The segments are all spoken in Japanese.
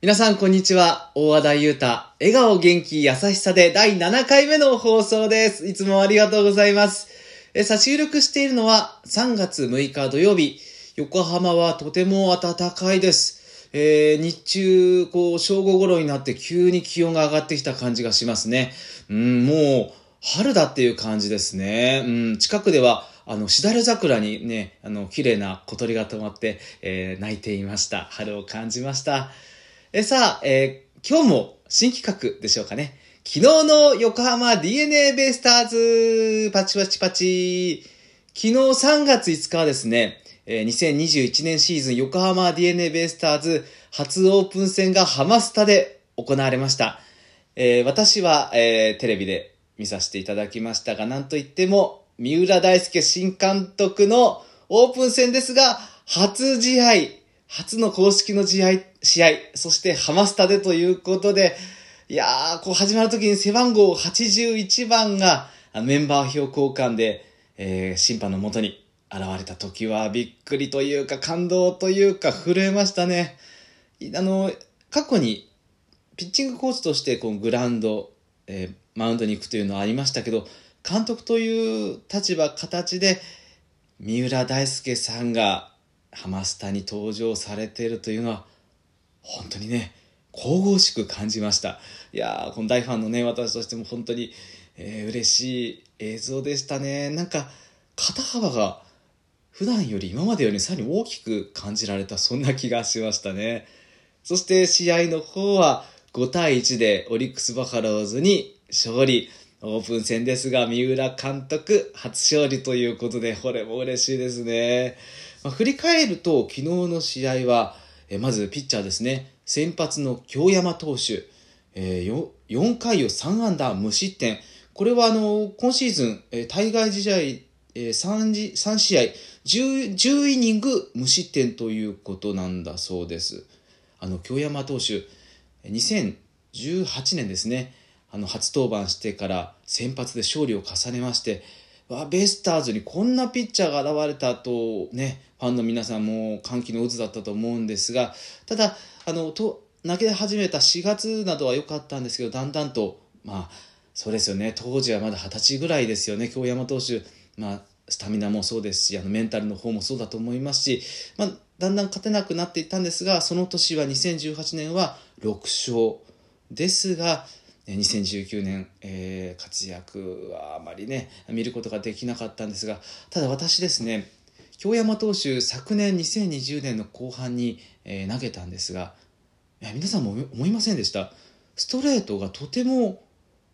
皆さん、こんにちは。大和田裕太。笑顔、元気、優しさで第7回目の放送です。いつもありがとうございます。え、さ収録しているのは3月6日土曜日。横浜はとても暖かいです。えー日中、こう、正午頃になって急に気温が上がってきた感じがしますね。うん、もう、春だっていう感じですね。うん、近くでは、あの、しだれ桜にね、あの、綺麗な小鳥が止まって、えー泣いていました。春を感じました。え、さあ、えー今日も新企画でしょうかね。昨日の横浜 DNA ベイスターズ、パチパチパチ。昨日3月5日はですね、えー2021年シーズン横浜 DNA ベイスターズ初オープン戦がハマスタで行われました。えー私は、えーテレビで見させていただきましたが、なんといっても、三浦大輔新監督のオープン戦ですが、初試合、初の公式の試合、試合、そしてハマスタでということで、いやー、こう始まるときに背番号81番がメンバー表交換で、えー審判のもとに現れた時はびっくりというか感動というか震えましたね。あの、過去にピッチングコーチとしてこうグラウンド、えーマウンドに行くというのはありましたけど、監督という立場、形で、三浦大輔さんがハマスタに登場されているというのは、本当にね、神々しく感じました。いやー、この大ファンのね、私としても本当に、えー嬉しい映像でしたね。なんか、肩幅が普段より今までよりさらに大きく感じられた、そんな気がしましたね。そして試合の方は5対1でオリックスバファローズに勝利。オープン戦ですが、三浦監督初勝利ということで、これも嬉しいですね。まあ、振り返ると、昨日の試合は、えまずピッチャーですね。先発の京山投手。えー4回を3安打無失点。これはあの、今シーズン、え対外試合、え 3, 3試合10、10イニング無失点ということなんだそうです。あの、京山投手、2018年ですね、あの、初登板してから先発で勝利を重ねまして、わベスターズにこんなピッチャーが現れたとね、ファンの皆さんも歓喜の渦だったと思うんですが、ただ、あの、と、投げ始めた4月などは良かったんですけど、だんだんと、まあ、そうですよね、当時はまだ20歳ぐらいですよね、京山投手、まあ、スタミナもそうですし、あのメンタルの方もそうだと思いますし、まあ、だんだん勝てなくなっていったんですが、その年は2018年は6勝ですが、2019年、えー活躍はあまりね、見ることができなかったんですが、ただ私ですね、京山投手、昨年2020年の後半に、えー投げたんですが、いや皆さんも思いませんでした？ストレートがとても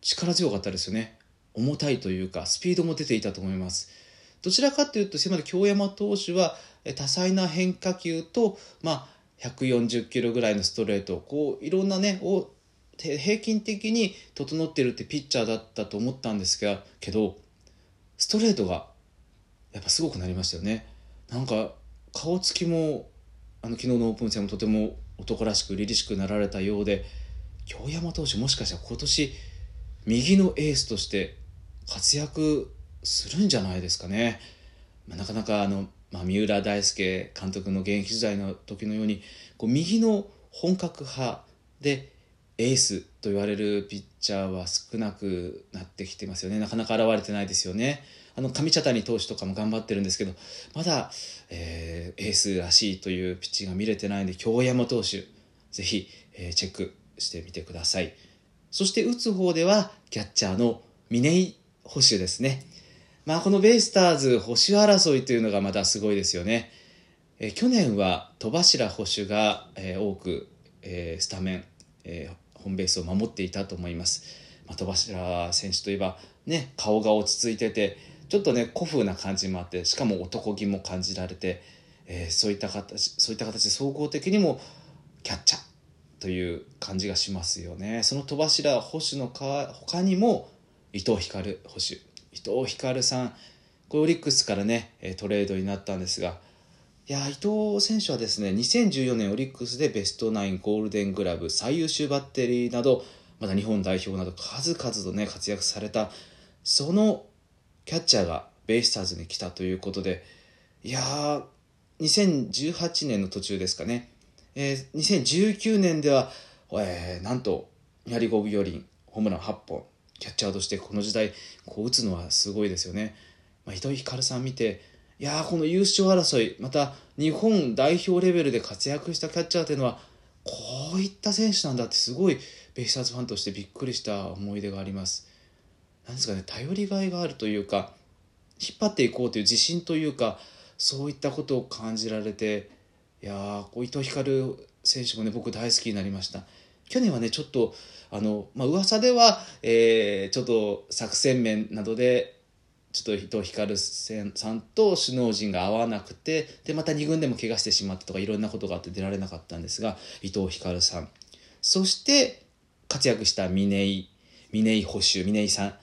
力強かったですよね。重たいというか、スピードも出ていたと思います。どちらかというと、今まで京山投手は多彩な変化球と、まあ、140キロぐらいのストレート、こう、いろんなね、を平均的に整ってるってピッチャーだったと思ったんですが、けど、ストレートがやっぱすごくなりましたよね。なんか、顔つきも、あの、昨日のオープン戦もとても男らしく、凛々しくなられたようで、京山投手もしかしたら今年、右のエースとして活躍するんじゃないですかね。まあ、なかなかあの、まあ、三浦大輔監督の現役時代の時のようにこう右の本格派でエースと言われるピッチャーは少なくなってきてますよね。なかなか現れてないですよね。あの上茶谷投手とかも頑張ってるんですけどまだ、えーエースらしいというピッチが見れてないんで京山投手ぜひ、えーチェックしてみてください。そして打つ方ではキャッチャーの峰井捕手ですね。まあ、このベイスターズ保守争いというのがまたすごいですよね。えー去年は戸柱捕手が、えー多く、えースタメン、えーホームベースを守っていたと思います。まあ、戸柱選手といえば、ね、顔が落ち着いてて、ちょっとね、古風な感じもあって、しかも男気も感じられて、えーそういった形、そういった形で総合的にもキャッチャーという感じがしますよね。その戸柱捕手のか他にも伊藤光捕手伊藤光さんこれオリックスからねえトレードになったんですがいや伊藤選手はですね2014年オリックスでベストナインゴールデングラブ最優秀バッテリーなどまた日本代表など数々とね活躍されたそのキャッチャーがベイスターズに来たということでいやー2018年の途中ですかねえー、2019年では、えー、なんと2割5分4厘ホームラン8本キャッチャーとしてこの時代こう打つのはすごいですよね。まあ、糸井光さん見ていやこの優勝争いまた日本代表レベルで活躍したキャッチャーというのはこういった選手なんだってすごいベイスターズファンとしてびっくりした思い出があります。なんですかね頼りがいがあるというか引っ張っていこうという自信というかそういったことを感じられていやーこう伊藤光選手もね僕大好きになりました去年はねちょっとあの、まあ噂では、えー、ちょっと作戦面などでちょっと伊藤光さんと首脳陣が合わなくてでまた2軍でも怪我してしまったとかいろんなことがあって出られなかったんですが伊藤光さん。そして活躍した峰井峰井捕手峰井さん。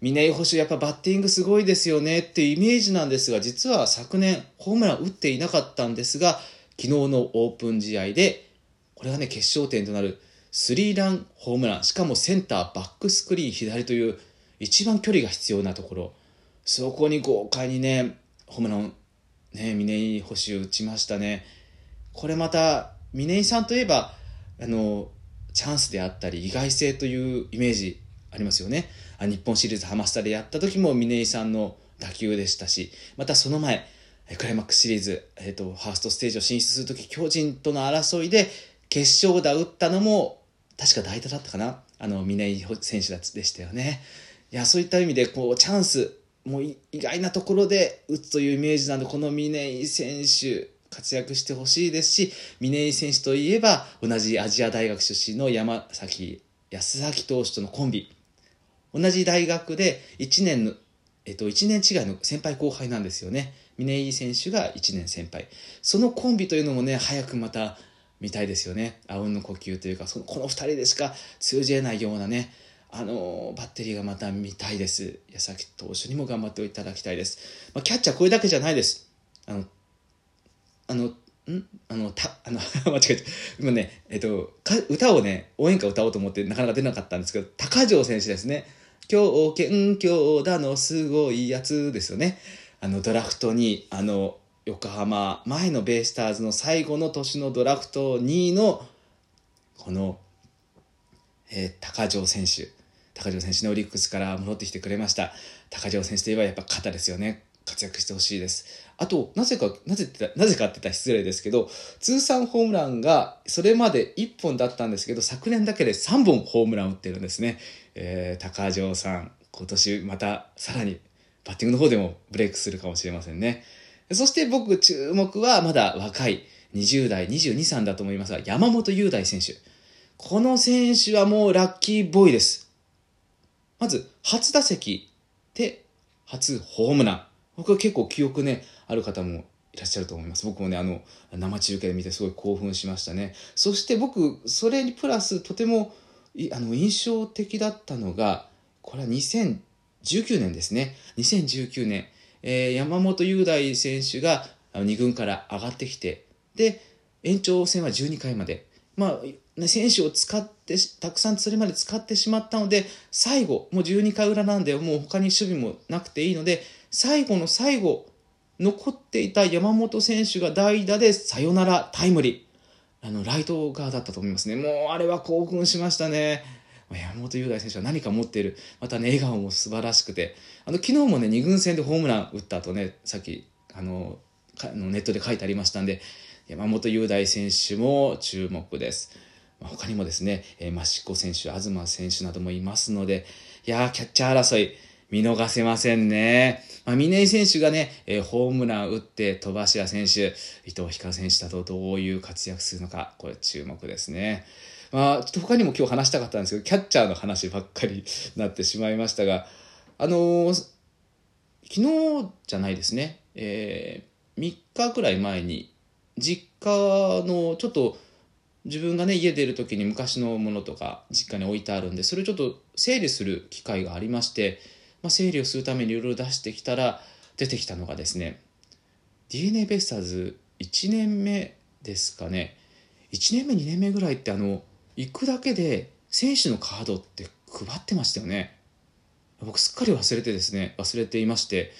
峰井捕手やっぱバッティングすごいですよねっていうイメージなんですが実は昨年ホームラン打っていなかったんですが昨日のオープン試合でこれがね決勝点となるスリーランホームラン。しかもセンターバックスクリーン左という一番距離が必要なところ。そこに豪快にね、ホームラン、ね、峰井捕手打ちましたね。これまた、峰井さんといえば、あの、チャンスであったり、意外性というイメージありますよね。あ日本シリーズハマスタでやった時も峰井さんの打球でしたし、またその前、クライマックスシリーズ、えっ、ー、と、ファーストステージを進出する時、巨人との争いで決勝打打ったのも、確か代打だったかなあの、峰井選手でしたよね。いや、そういった意味で、こう、チャンス、もう意外なところで打つというイメージなのでこの峰井選手活躍してほしいですし峰井選手といえば同じアジア大学出身の山崎康明投手とのコンビ。同じ大学で1年の、えっと、1年違いの先輩後輩なんですよね。峰井選手が1年先輩。そのコンビというのもね早くまた見たいですよね。あうんの呼吸というかそのこの2人でしか通じえないようなねあのバッテリーがまた見たいです。矢崎投手にも頑張っていただきたいです。まあ、キャッチャーこれだけじゃないです。あの、あの、ん？あの、た、あの、間違えた。今ね、えっと、歌をね、応援歌歌おうと思ってなかなか出なかったんですけど、高城選手ですね。強肩強打のすごいやつですよね。あの、ドラフトに、あの、横浜、前のベイスターズの最後の年のドラフト2位の、この、えー、高城選手。高城選手のオリックスから戻ってきてくれました。高城選手といえばやっぱ肩ですよね。活躍してほしいです。あと、なぜか、なぜって、なぜかって言ったら失礼ですけど、通算ホームランがそれまで1本だったんですけど、昨年だけで3本ホームラン打ってるんですね。えー、高城さん、今年またさらにバッティングの方でもブレイクするかもしれませんね。そして僕注目はまだ若い20代、22、3だと思いますが、山本雄大選手。この選手はもうラッキーボーイです。まず、初打席で初ホームラン。僕は結構記憶ね、ある方もいらっしゃると思います。僕もね、あの、生中継で見てすごい興奮しましたね。そして僕、それにプラスとてもあの印象的だったのが、これは2019年ですね。2019年、えー、山本雄大選手が2軍から上がってきて、で、延長戦は12回まで。まあ、選手を使ってたくさんそれまで使ってしまったので最後もう12回裏なんでもう他に守備もなくていいので最後の最後残っていた山本選手が代打でサヨナラタイムリー。あのライト側だったと思いますね。もうあれは興奮しましたね。山本雄大選手は何か持っている。またね笑顔も素晴らしくて。あの昨日もね2軍戦でホームラン打った後ねさっきあのネットで書いてありましたんで山本雄大選手も注目です。他にもですね、え、益子選手、東選手などもいますので、いやー、キャッチャー争い、見逃せませんね。まあ、峰井選手がね、えー、ホームラン打って、戸柱選手、伊藤光選手だとどういう活躍するのか、これ注目ですね。まあ、ちょっと他にも今日話したかったんですけど、キャッチャーの話ばっかりなってしまいましたが、あのー、昨日じゃないですね、えー、3日くらい前に、実家のちょっと、自分がね家出る時に昔のものとか実家に置いてあるんでそれをちょっと整理する機会がありまして、まあ、整理をするためにいろいろ出してきたら出てきたのがですね d n a ベイスターズ1年目ですかね。1年目2年目ぐらいってあの行くだけで選手のカードって配ってましたよね。僕すっかり忘れてですね忘れていまして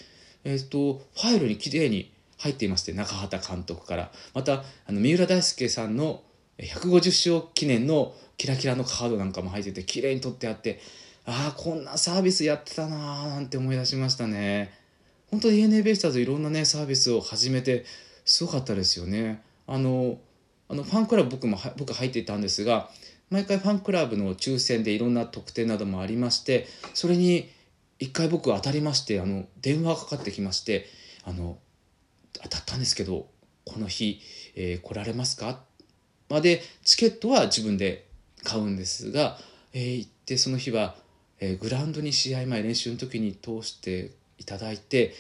えっ、ー、とファイルにきれいに入っていまして中畑監督から。またあの三浦大輔さんの150勝記念のキラキラのカードなんかも入ってて綺麗に取ってあってああこんなサービスやってたなーなんて思い出しましたね。本当に ANA ベイスターズいろんなねサービスを始めてすごかったですよね。あのあのファンクラブ僕も僕入っていたんですが毎回ファンクラブの抽選でいろんな特典などもありましてそれに一回僕当たりましてあの電話がかかってきましてあの当たったんですけどこの日、えー、来られますか？までチケットは自分で買うんですが、えー、行ってその日は、えー、グラウンドに試合前練習の時に通していただいて、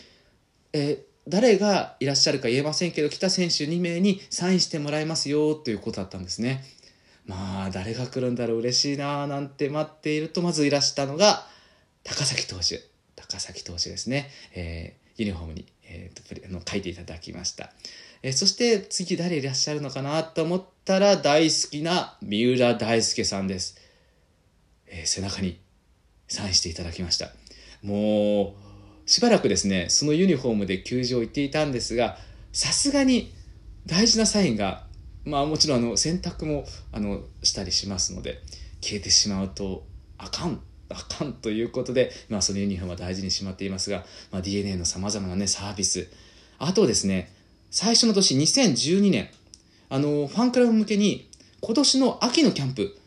えー、誰がいらっしゃるか言えませんけど来た選手2名にサインしてもらいますよということだったんですね。まあ誰が来るんだろう嬉しいななんて待っているとまずいらしたのが高崎投手高崎投手ですね、えー、ユニフォームに、えー、とあの書いていただきました。えー、そして次誰いらっしゃるのかなと思ったら大好きな三浦大輔さんです。えー、背中にサインしていただきました。もう、しばらくですね、そのユニフォームで球場行っていたんですが、さすがに大事なサインが、まあもちろんあの洗濯もあのしたりしますので、消えてしまうとあかんあかんということで、まあ、そのユニフォームは大事にしまっていますが、まあ、DNA のさまざまな、ね、サービス。あとですね最初の年2012年あのファンクラブ向けに今年の秋のキャンプ、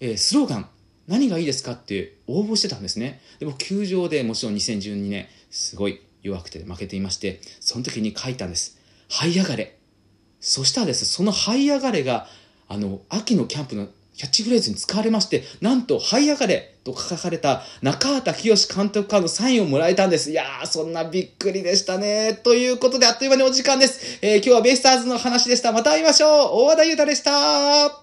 えー、スローガン何がいいですかって応募してたんですね。でも球場でもちろん2012年すごい弱くて負けていましてその時に書いたんです「這い上がれ」そしたらですその「這い上がれが」あの秋のキャンプのキャッチフレーズに使われまして、なんと、這い上がれと書かれた中畑清監督からのサインをもらえたんです。いやー、そんなびっくりでしたね。ということで、あっという間にお時間です。えー、今日はベイスターズの話でした。また会いましょう大和田裕太でした